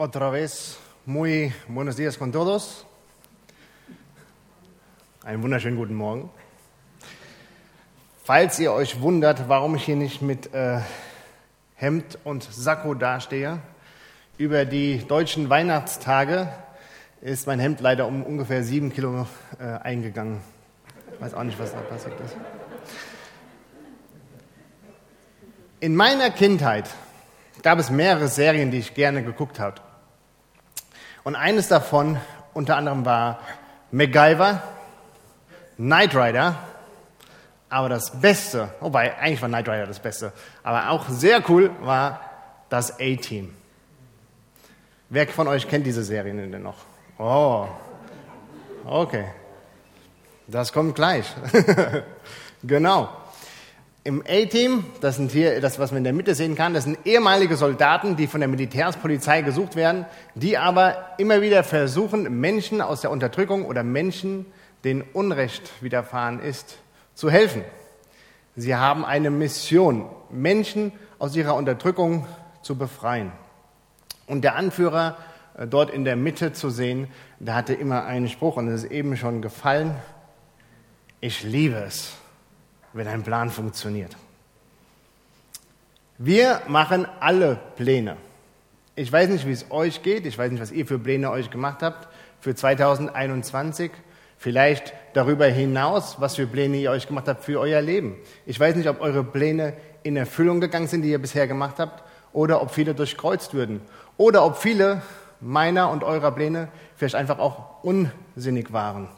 Otra vez, muy buenos días con todos. Einen wunderschönen guten Morgen. Falls ihr euch wundert, warum ich hier nicht mit äh, Hemd und Sakko dastehe, über die deutschen Weihnachtstage ist mein Hemd leider um ungefähr sieben Kilo äh, eingegangen. Ich weiß auch nicht, was da passiert ist. In meiner Kindheit gab es mehrere Serien, die ich gerne geguckt habe. Und eines davon unter anderem war MacGyver, Knight Rider, aber das Beste, wobei eigentlich war Knight Rider das Beste, aber auch sehr cool war das A-Team. Wer von euch kennt diese Serien denn noch? Oh, okay. Das kommt gleich. genau. Im A-Team, das sind hier, das, was man in der Mitte sehen kann, das sind ehemalige Soldaten, die von der Militärspolizei gesucht werden, die aber immer wieder versuchen, Menschen aus der Unterdrückung oder Menschen, denen Unrecht widerfahren ist, zu helfen. Sie haben eine Mission, Menschen aus ihrer Unterdrückung zu befreien. Und der Anführer äh, dort in der Mitte zu sehen, der hatte immer einen Spruch und es ist eben schon gefallen. Ich liebe es wenn ein Plan funktioniert. Wir machen alle Pläne. Ich weiß nicht, wie es euch geht. Ich weiß nicht, was ihr für Pläne euch gemacht habt für 2021. Vielleicht darüber hinaus, was für Pläne ihr euch gemacht habt für euer Leben. Ich weiß nicht, ob eure Pläne in Erfüllung gegangen sind, die ihr bisher gemacht habt, oder ob viele durchkreuzt würden. Oder ob viele meiner und eurer Pläne vielleicht einfach auch unsinnig waren.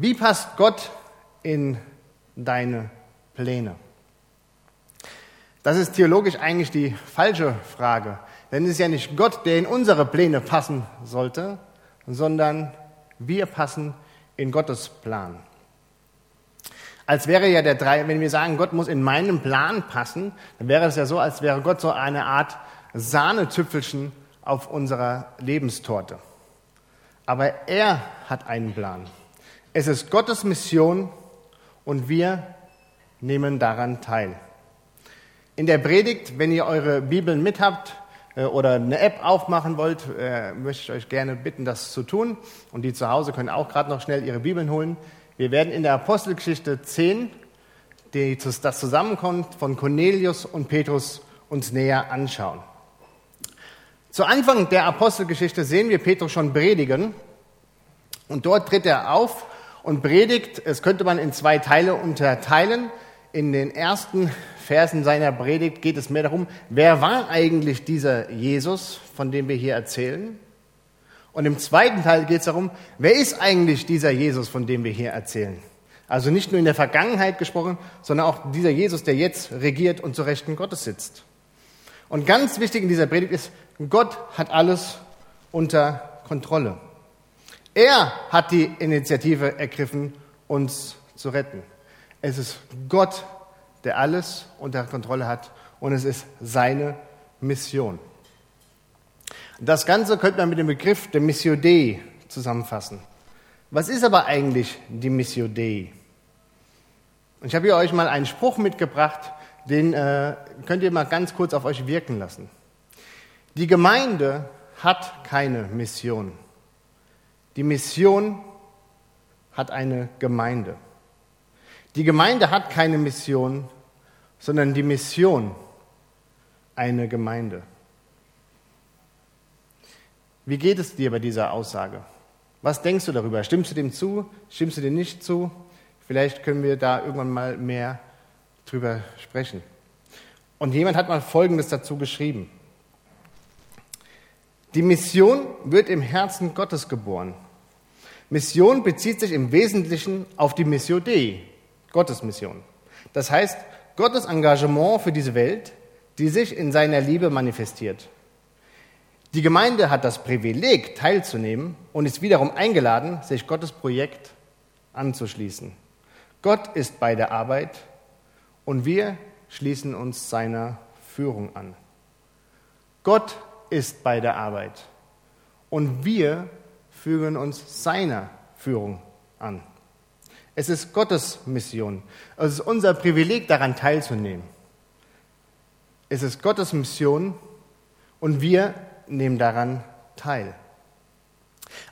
Wie passt Gott in deine Pläne? Das ist theologisch eigentlich die falsche Frage. Denn es ist ja nicht Gott, der in unsere Pläne passen sollte, sondern wir passen in Gottes Plan. Als wäre ja der drei, wenn wir sagen, Gott muss in meinen Plan passen, dann wäre es ja so, als wäre Gott so eine Art Sahnetüpfelchen auf unserer Lebenstorte. Aber er hat einen Plan. Es ist Gottes Mission und wir nehmen daran teil. In der Predigt, wenn ihr eure Bibeln mit habt äh, oder eine App aufmachen wollt, äh, möchte ich euch gerne bitten, das zu tun. Und die zu Hause können auch gerade noch schnell ihre Bibeln holen. Wir werden in der Apostelgeschichte 10 die, das Zusammenkommen von Cornelius und Petrus uns näher anschauen. Zu Anfang der Apostelgeschichte sehen wir Petrus schon predigen. Und dort tritt er auf und predigt. Es könnte man in zwei Teile unterteilen. In den ersten Versen seiner Predigt geht es mehr darum, wer war eigentlich dieser Jesus, von dem wir hier erzählen? Und im zweiten Teil geht es darum, wer ist eigentlich dieser Jesus, von dem wir hier erzählen? Also nicht nur in der Vergangenheit gesprochen, sondern auch dieser Jesus, der jetzt regiert und zu Rechten Gottes sitzt. Und ganz wichtig in dieser Predigt ist, Gott hat alles unter Kontrolle. Er hat die Initiative ergriffen, uns zu retten. Es ist Gott, der alles unter Kontrolle hat und es ist seine Mission. Das Ganze könnte man mit dem Begriff der Missio Dei zusammenfassen. Was ist aber eigentlich die Missio Dei? Ich habe hier euch mal einen Spruch mitgebracht, den äh, könnt ihr mal ganz kurz auf euch wirken lassen. Die Gemeinde hat keine Mission. Die Mission hat eine Gemeinde. Die Gemeinde hat keine Mission, sondern die Mission eine Gemeinde. Wie geht es dir bei dieser Aussage? Was denkst du darüber? Stimmst du dem zu? Stimmst du dem nicht zu? Vielleicht können wir da irgendwann mal mehr drüber sprechen. Und jemand hat mal Folgendes dazu geschrieben. Die Mission wird im Herzen Gottes geboren. Mission bezieht sich im Wesentlichen auf die Mission Dei, Gottes Mission. Das heißt, Gottes Engagement für diese Welt, die sich in seiner Liebe manifestiert. Die Gemeinde hat das Privileg, teilzunehmen und ist wiederum eingeladen, sich Gottes Projekt anzuschließen. Gott ist bei der Arbeit und wir schließen uns seiner Führung an. Gott ist bei der Arbeit. Und wir fügen uns seiner Führung an. Es ist Gottes Mission. Es ist unser Privileg, daran teilzunehmen. Es ist Gottes Mission und wir nehmen daran teil.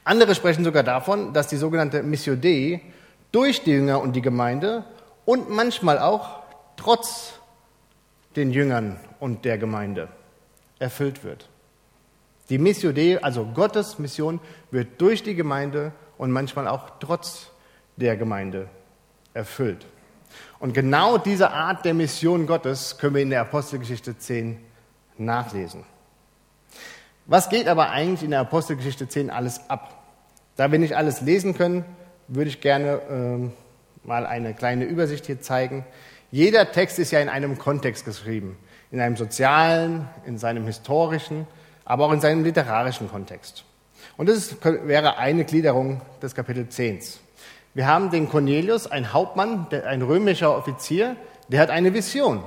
Andere sprechen sogar davon, dass die sogenannte Missio Dei durch die Jünger und die Gemeinde und manchmal auch trotz den Jüngern und der Gemeinde erfüllt wird. Die Missio Dei, also Gottes Mission, wird durch die Gemeinde und manchmal auch trotz der Gemeinde erfüllt. Und genau diese Art der Mission Gottes können wir in der Apostelgeschichte 10 nachlesen. Was geht aber eigentlich in der Apostelgeschichte 10 alles ab? Da wir nicht alles lesen können, würde ich gerne ähm, mal eine kleine Übersicht hier zeigen. Jeder Text ist ja in einem Kontext geschrieben, in einem sozialen, in seinem historischen, aber auch in seinem literarischen Kontext. Und das wäre eine Gliederung des Kapitel 10. Wir haben den Cornelius, ein Hauptmann, ein römischer Offizier, der hat eine Vision.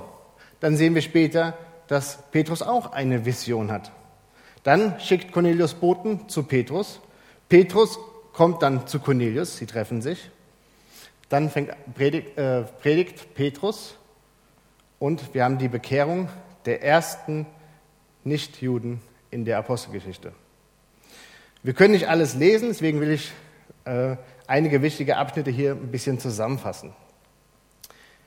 Dann sehen wir später, dass Petrus auch eine Vision hat. Dann schickt Cornelius Boten zu Petrus. Petrus kommt dann zu Cornelius, sie treffen sich. Dann fängt, predigt, äh, predigt Petrus und wir haben die Bekehrung der ersten Nichtjuden in der Apostelgeschichte. Wir können nicht alles lesen, deswegen will ich äh, einige wichtige Abschnitte hier ein bisschen zusammenfassen.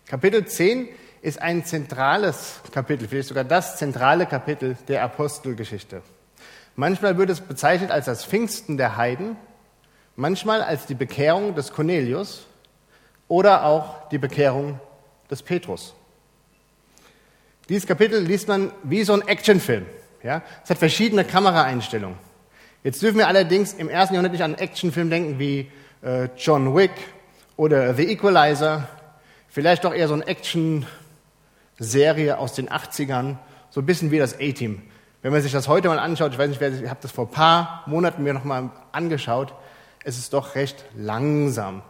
Kapitel 10 ist ein zentrales Kapitel, vielleicht sogar das zentrale Kapitel der Apostelgeschichte. Manchmal wird es bezeichnet als das Pfingsten der Heiden, manchmal als die Bekehrung des Cornelius oder auch die Bekehrung des Petrus. Dieses Kapitel liest man wie so ein Actionfilm. Ja? Es hat verschiedene Kameraeinstellungen. Jetzt dürfen wir allerdings im ersten Jahrhundert nicht an einen Actionfilm denken wie äh, John Wick oder The Equalizer. Vielleicht doch eher so eine Action-Serie aus den 80ern, so ein bisschen wie das A-Team. Wenn man sich das heute mal anschaut, ich weiß nicht, ich habe das vor ein paar Monaten mir noch mal angeschaut, es ist doch recht langsam,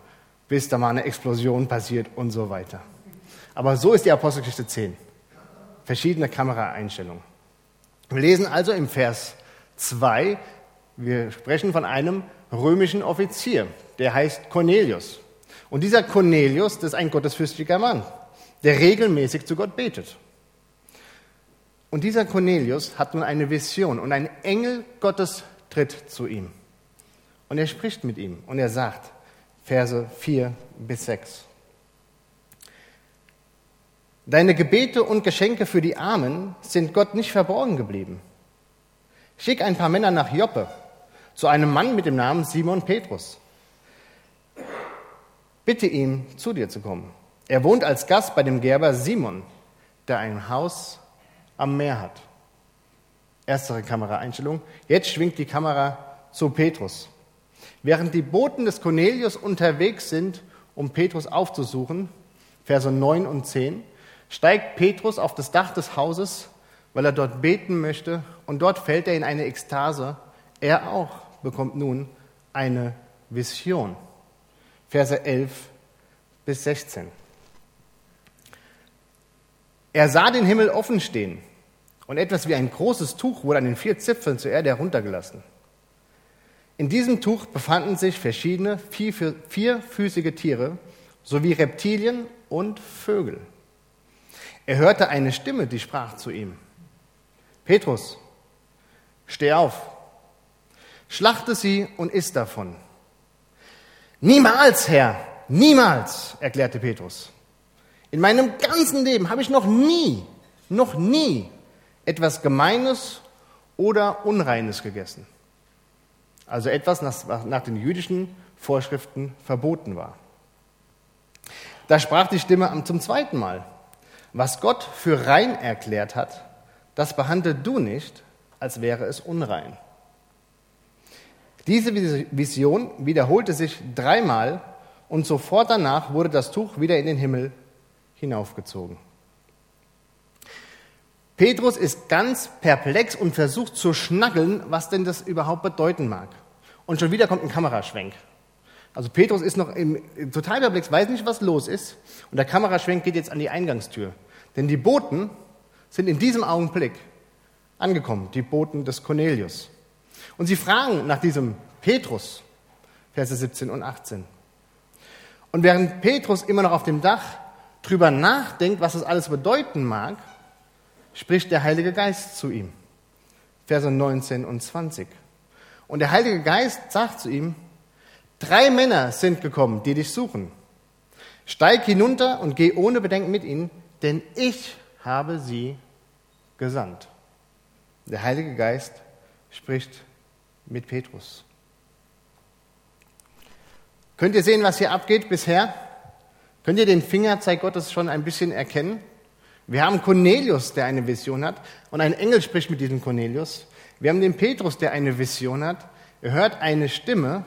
bis da mal eine Explosion passiert und so weiter. Aber so ist die Apostelgeschichte 10. Verschiedene Kameraeinstellungen. Wir lesen also im Vers 2, wir sprechen von einem römischen Offizier, der heißt Cornelius. Und dieser Cornelius, das ist ein gottesfürchtiger Mann, der regelmäßig zu Gott betet. Und dieser Cornelius hat nun eine Vision und ein Engel Gottes tritt zu ihm. Und er spricht mit ihm und er sagt, Verse 4 bis 6. Deine Gebete und Geschenke für die Armen sind Gott nicht verborgen geblieben. Schick ein paar Männer nach Joppe zu einem Mann mit dem Namen Simon Petrus. Bitte ihn, zu dir zu kommen. Er wohnt als Gast bei dem Gerber Simon, der ein Haus am Meer hat. Erstere Kameraeinstellung. Jetzt schwingt die Kamera zu Petrus. Während die Boten des Cornelius unterwegs sind, um Petrus aufzusuchen, Verse 9 und 10, steigt Petrus auf das Dach des Hauses, weil er dort beten möchte, und dort fällt er in eine Ekstase. Er auch bekommt nun eine Vision. Verse 11 bis 16. Er sah den Himmel offen stehen und etwas wie ein großes Tuch wurde an den vier Zipfeln zur Erde heruntergelassen. In diesem Tuch befanden sich verschiedene vierfüßige Tiere sowie Reptilien und Vögel. Er hörte eine Stimme, die sprach zu ihm, Petrus, steh auf, schlachte sie und iss davon. Niemals, Herr, niemals, erklärte Petrus. In meinem ganzen Leben habe ich noch nie, noch nie etwas Gemeines oder Unreines gegessen. Also etwas, das nach den jüdischen Vorschriften verboten war. Da sprach die Stimme zum zweiten Mal. Was Gott für rein erklärt hat, das behandle du nicht, als wäre es unrein. Diese Vision wiederholte sich dreimal und sofort danach wurde das Tuch wieder in den Himmel hinaufgezogen. Petrus ist ganz perplex und versucht zu schnackeln, was denn das überhaupt bedeuten mag. Und schon wieder kommt ein Kameraschwenk. Also Petrus ist noch im, total perplex, weiß nicht, was los ist. Und der Kameraschwenk geht jetzt an die Eingangstür. Denn die Boten sind in diesem Augenblick angekommen, die Boten des Cornelius. Und sie fragen nach diesem Petrus, Verse 17 und 18. Und während Petrus immer noch auf dem Dach drüber nachdenkt, was das alles bedeuten mag, spricht der Heilige Geist zu ihm. Verse 19 und 20. Und der Heilige Geist sagt zu ihm, drei Männer sind gekommen, die dich suchen. Steig hinunter und geh ohne Bedenken mit ihnen, denn ich habe sie gesandt. Der Heilige Geist spricht mit Petrus. Könnt ihr sehen, was hier abgeht bisher? Könnt ihr den Fingerzeig Gottes schon ein bisschen erkennen? Wir haben Cornelius, der eine Vision hat, und ein Engel spricht mit diesem Cornelius. Wir haben den Petrus, der eine Vision hat. Er hört eine Stimme,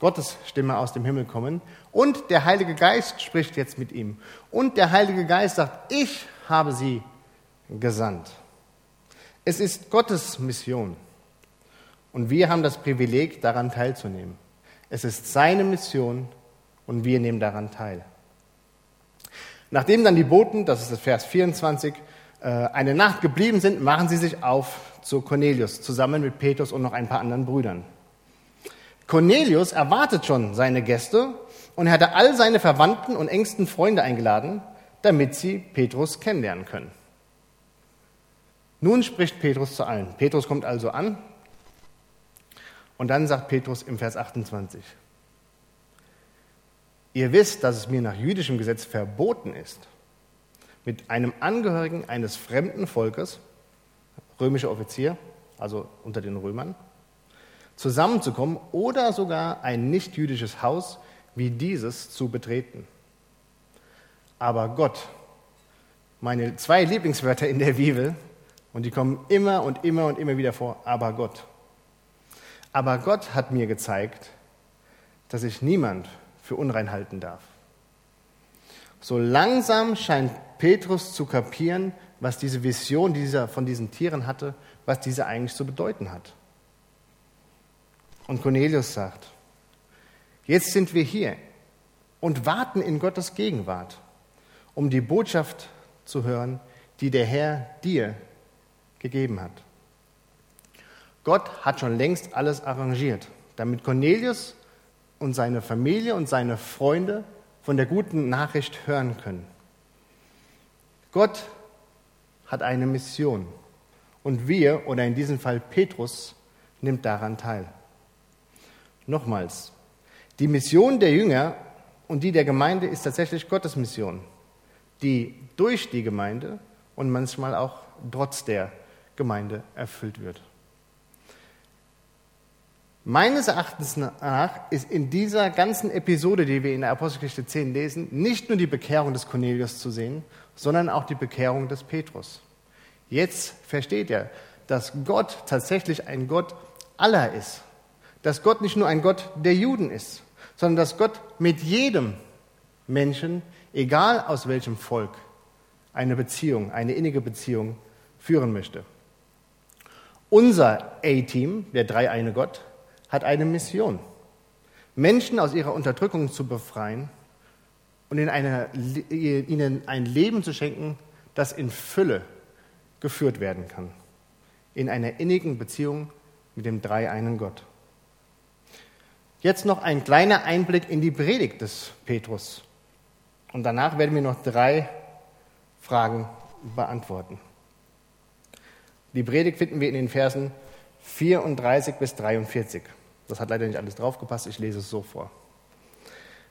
Gottes Stimme aus dem Himmel kommen, und der Heilige Geist spricht jetzt mit ihm. Und der Heilige Geist sagt, ich habe sie gesandt. Es ist Gottes Mission. Und wir haben das Privileg, daran teilzunehmen. Es ist seine Mission und wir nehmen daran teil. Nachdem dann die Boten, das ist das Vers 24, äh, eine Nacht geblieben sind, machen sie sich auf zu Cornelius zusammen mit Petrus und noch ein paar anderen Brüdern. Cornelius erwartet schon seine Gäste und hatte all seine Verwandten und engsten Freunde eingeladen, damit sie Petrus kennenlernen können. Nun spricht Petrus zu allen. Petrus kommt also an und dann sagt Petrus im Vers 28, ihr wisst, dass es mir nach jüdischem Gesetz verboten ist, mit einem Angehörigen eines fremden Volkes, römischer Offizier, also unter den Römern, zusammenzukommen oder sogar ein nicht-jüdisches Haus wie dieses zu betreten. Aber Gott, meine zwei Lieblingswörter in der Bibel, und die kommen immer und immer und immer wieder vor, aber Gott. Aber Gott hat mir gezeigt, dass ich niemand für unrein halten darf. So langsam scheint Petrus zu kapieren, was diese Vision dieser, von diesen Tieren hatte, was diese eigentlich zu bedeuten hat. Und Cornelius sagt, jetzt sind wir hier und warten in Gottes Gegenwart, um die Botschaft zu hören, die der Herr dir gegeben hat. Gott hat schon längst alles arrangiert, damit Cornelius und seine Familie und seine Freunde von der guten Nachricht hören können. Gott hat eine Mission und wir, oder in diesem Fall Petrus, nimmt daran teil. Nochmals, die Mission der Jünger und die der Gemeinde ist tatsächlich Gottes Mission, die durch die Gemeinde und manchmal auch trotz der Gemeinde erfüllt wird. Meines Erachtens nach ist in dieser ganzen Episode, die wir in der Apostelgeschichte 10 lesen, nicht nur die Bekehrung des Cornelius zu sehen, sondern auch die Bekehrung des Petrus. Jetzt versteht er, dass Gott tatsächlich ein Gott aller ist. Dass Gott nicht nur ein Gott der Juden ist, sondern dass Gott mit jedem Menschen, egal aus welchem Volk, eine Beziehung, eine innige Beziehung führen möchte. Unser A-Team, der dreieine Gott, hat eine Mission. Menschen aus ihrer Unterdrückung zu befreien und in eine, ihnen ein Leben zu schenken, das in Fülle geführt werden kann. In einer innigen Beziehung mit dem dreieinen Gott. Jetzt noch ein kleiner Einblick in die Predigt des Petrus. Und danach werden wir noch drei Fragen beantworten. Die Predigt finden wir in den Versen 34 bis 43. Das hat leider nicht alles draufgepasst, ich lese es so vor.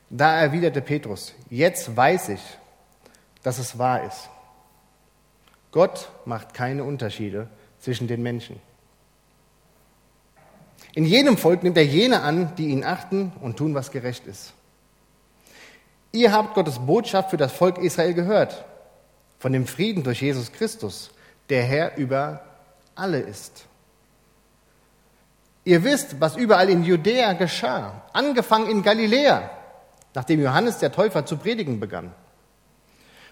Da erwiderte Petrus, jetzt weiß ich, dass es wahr ist. Gott macht keine Unterschiede zwischen den Menschen. In jedem Volk nimmt er jene an, die ihn achten und tun, was gerecht ist. Ihr habt Gottes Botschaft für das Volk Israel gehört, von dem Frieden durch Jesus Christus, der Herr über alle ist. Ihr wisst, was überall in Judäa geschah, angefangen in Galiläa, nachdem Johannes der Täufer zu predigen begann.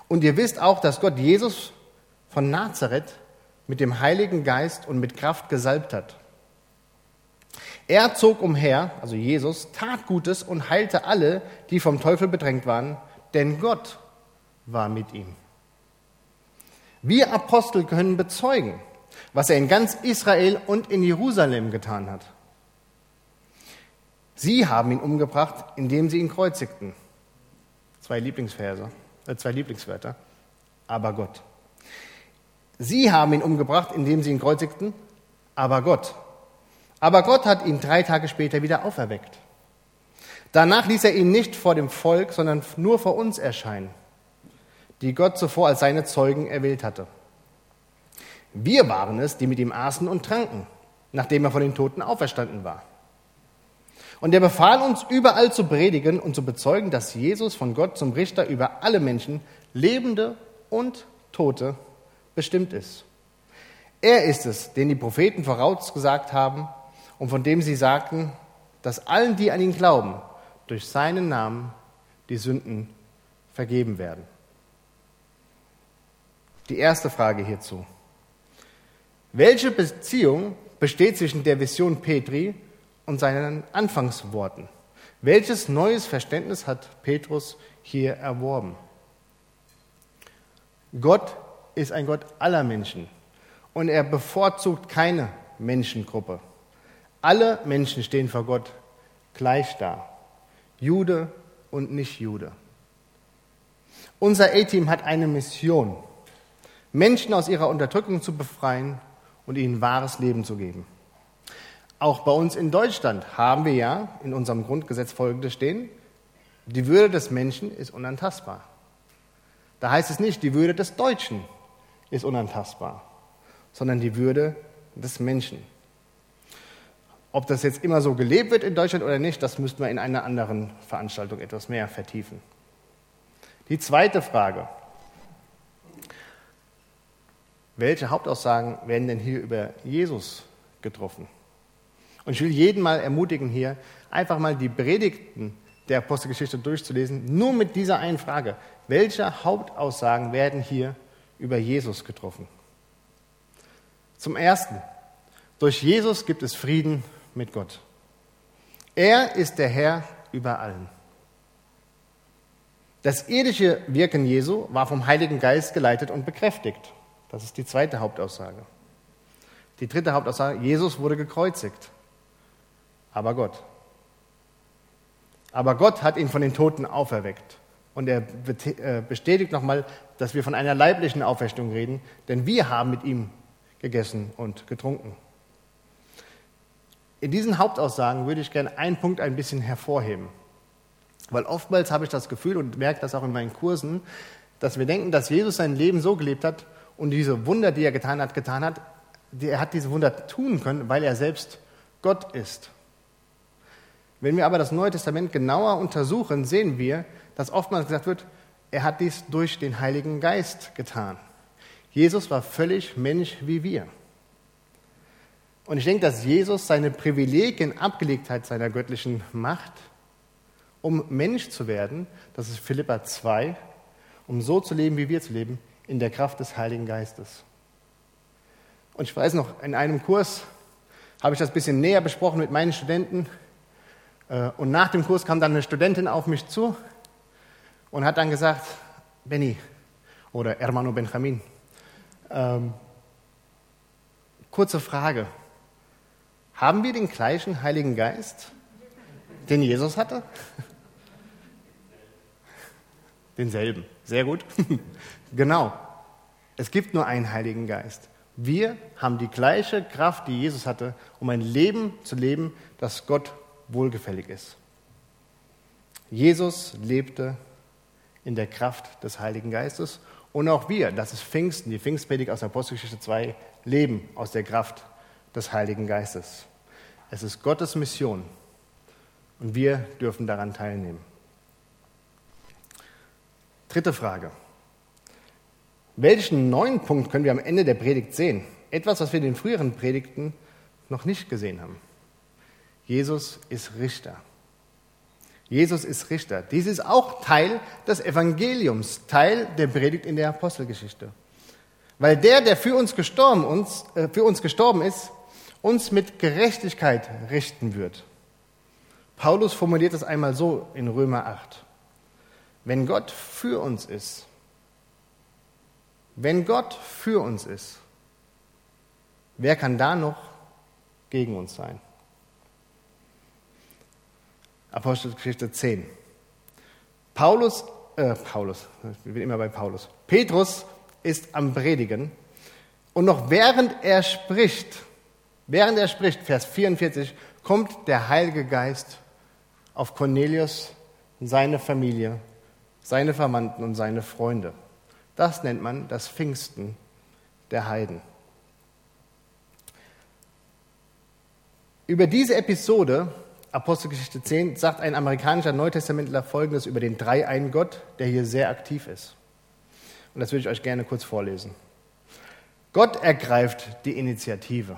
Und ihr wisst auch, dass Gott Jesus von Nazareth mit dem Heiligen Geist und mit Kraft gesalbt hat. Er zog umher, also Jesus, tat Gutes und heilte alle, die vom Teufel bedrängt waren, denn Gott war mit ihm. Wir Apostel können bezeugen, was er in ganz Israel und in Jerusalem getan hat. Sie haben ihn umgebracht, indem sie ihn kreuzigten. Zwei Lieblingsverse, äh, zwei Lieblingswörter. Aber Gott. Sie haben ihn umgebracht, indem sie ihn kreuzigten, aber Gott. Aber Gott hat ihn drei Tage später wieder auferweckt. Danach ließ er ihn nicht vor dem Volk, sondern nur vor uns erscheinen, die Gott zuvor als seine Zeugen erwählt hatte. Wir waren es, die mit ihm aßen und tranken, nachdem er von den Toten auferstanden war. Und er befahl uns, überall zu predigen und zu bezeugen, dass Jesus von Gott zum Richter über alle Menschen, Lebende und Tote, bestimmt ist. Er ist es, den die Propheten vorausgesagt haben und von dem sie sagten, dass allen, die an ihn glauben, durch seinen Namen die Sünden vergeben werden. Die erste Frage hierzu. Welche Beziehung besteht zwischen der Vision Petri und seinen Anfangsworten? Welches neues Verständnis hat Petrus hier erworben? Gott ist ein Gott aller Menschen und er bevorzugt keine Menschengruppe. Alle Menschen stehen vor Gott gleich da. Jude und Nicht-Jude. Unser A-Team hat eine Mission, Menschen aus ihrer Unterdrückung zu befreien und ihnen wahres Leben zu geben. Auch bei uns in Deutschland haben wir ja in unserem Grundgesetz Folgendes stehen. Die Würde des Menschen ist unantastbar. Da heißt es nicht, die Würde des Deutschen ist unantastbar, sondern die Würde des Menschen. Ob das jetzt immer so gelebt wird in Deutschland oder nicht, das müssten wir in einer anderen Veranstaltung etwas mehr vertiefen. Die zweite Frage. Welche Hauptaussagen werden denn hier über Jesus getroffen? Und ich will jeden mal ermutigen, hier einfach mal die Predigten der Apostelgeschichte durchzulesen, nur mit dieser einen Frage. Welche Hauptaussagen werden hier über Jesus getroffen? Zum Ersten, durch Jesus gibt es Frieden mit Gott. Er ist der Herr über allen. Das irdische Wirken Jesu war vom Heiligen Geist geleitet und bekräftigt. Das ist die zweite Hauptaussage. Die dritte Hauptaussage, Jesus wurde gekreuzigt. Aber Gott. Aber Gott hat ihn von den Toten auferweckt. Und er äh, bestätigt nochmal, dass wir von einer leiblichen Auferstehung reden, denn wir haben mit ihm gegessen und getrunken. In diesen Hauptaussagen würde ich gerne einen Punkt ein bisschen hervorheben. Weil oftmals habe ich das Gefühl und merke das auch in meinen Kursen, dass wir denken, dass Jesus sein Leben so gelebt hat und diese Wunder, die er getan hat, getan hat, er hat diese Wunder tun können, weil er selbst Gott ist. Wenn wir aber das Neue Testament genauer untersuchen, sehen wir, dass oftmals gesagt wird, er hat dies durch den Heiligen Geist getan. Jesus war völlig Mensch wie wir. Und ich denke, dass Jesus seine Privilegien abgelegt hat, seiner göttlichen Macht, um Mensch zu werden, das ist Philippa 2, um so zu leben, wie wir zu leben, in der Kraft des Heiligen Geistes. Und ich weiß noch, in einem Kurs habe ich das ein bisschen näher besprochen mit meinen Studenten. Äh, und nach dem Kurs kam dann eine Studentin auf mich zu und hat dann gesagt, Benny oder Hermano Benjamin, ähm, kurze Frage, haben wir den gleichen Heiligen Geist, den Jesus hatte? Denselben. Sehr gut. genau. Es gibt nur einen Heiligen Geist. Wir haben die gleiche Kraft, die Jesus hatte, um ein Leben zu leben, das Gott wohlgefällig ist. Jesus lebte in der Kraft des Heiligen Geistes und auch wir, das ist Pfingsten, die Pfingstpredigt aus Apostelgeschichte 2, leben aus der Kraft des Heiligen Geistes. Es ist Gottes Mission und wir dürfen daran teilnehmen. Dritte Frage. Welchen neuen Punkt können wir am Ende der Predigt sehen? Etwas, was wir in den früheren Predigten noch nicht gesehen haben. Jesus ist Richter. Jesus ist Richter. Dies ist auch Teil des Evangeliums, Teil der Predigt in der Apostelgeschichte. Weil der, der für uns gestorben, uns, äh, für uns gestorben ist, uns mit Gerechtigkeit richten wird. Paulus formuliert es einmal so in Römer 8. Wenn Gott für uns ist, wenn Gott für uns ist, wer kann da noch gegen uns sein? Apostelgeschichte 10. Paulus, äh, Paulus, ich bin immer bei Paulus. Petrus ist am Predigen und noch während er spricht, Während er spricht, Vers 44, kommt der Heilige Geist auf Cornelius, seine Familie, seine Verwandten und seine Freunde. Das nennt man das Pfingsten der Heiden. Über diese Episode, Apostelgeschichte 10, sagt ein amerikanischer Neutestamentler Folgendes über den dreieinen Gott, der hier sehr aktiv ist. Und das würde ich euch gerne kurz vorlesen. Gott ergreift die Initiative.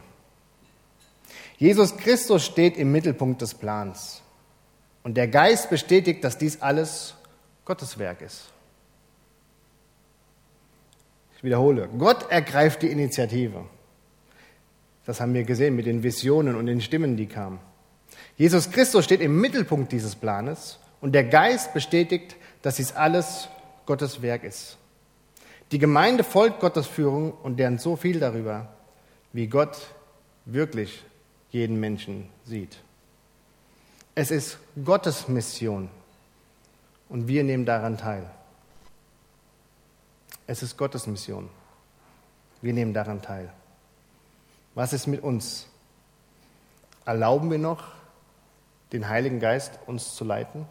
Jesus Christus steht im Mittelpunkt des Plans. Und der Geist bestätigt, dass dies alles Gottes Werk ist. Ich wiederhole, Gott ergreift die Initiative. Das haben wir gesehen mit den Visionen und den Stimmen, die kamen. Jesus Christus steht im Mittelpunkt dieses Planes und der Geist bestätigt, dass dies alles Gottes Werk ist. Die Gemeinde folgt Gottes Führung und lernt so viel darüber, wie Gott wirklich jeden Menschen sieht. Es ist Gottes Mission und wir nehmen daran teil. Es ist Gottes Mission. Wir nehmen daran teil. Was ist mit uns? Erlauben wir noch, den Heiligen Geist uns zu leiten?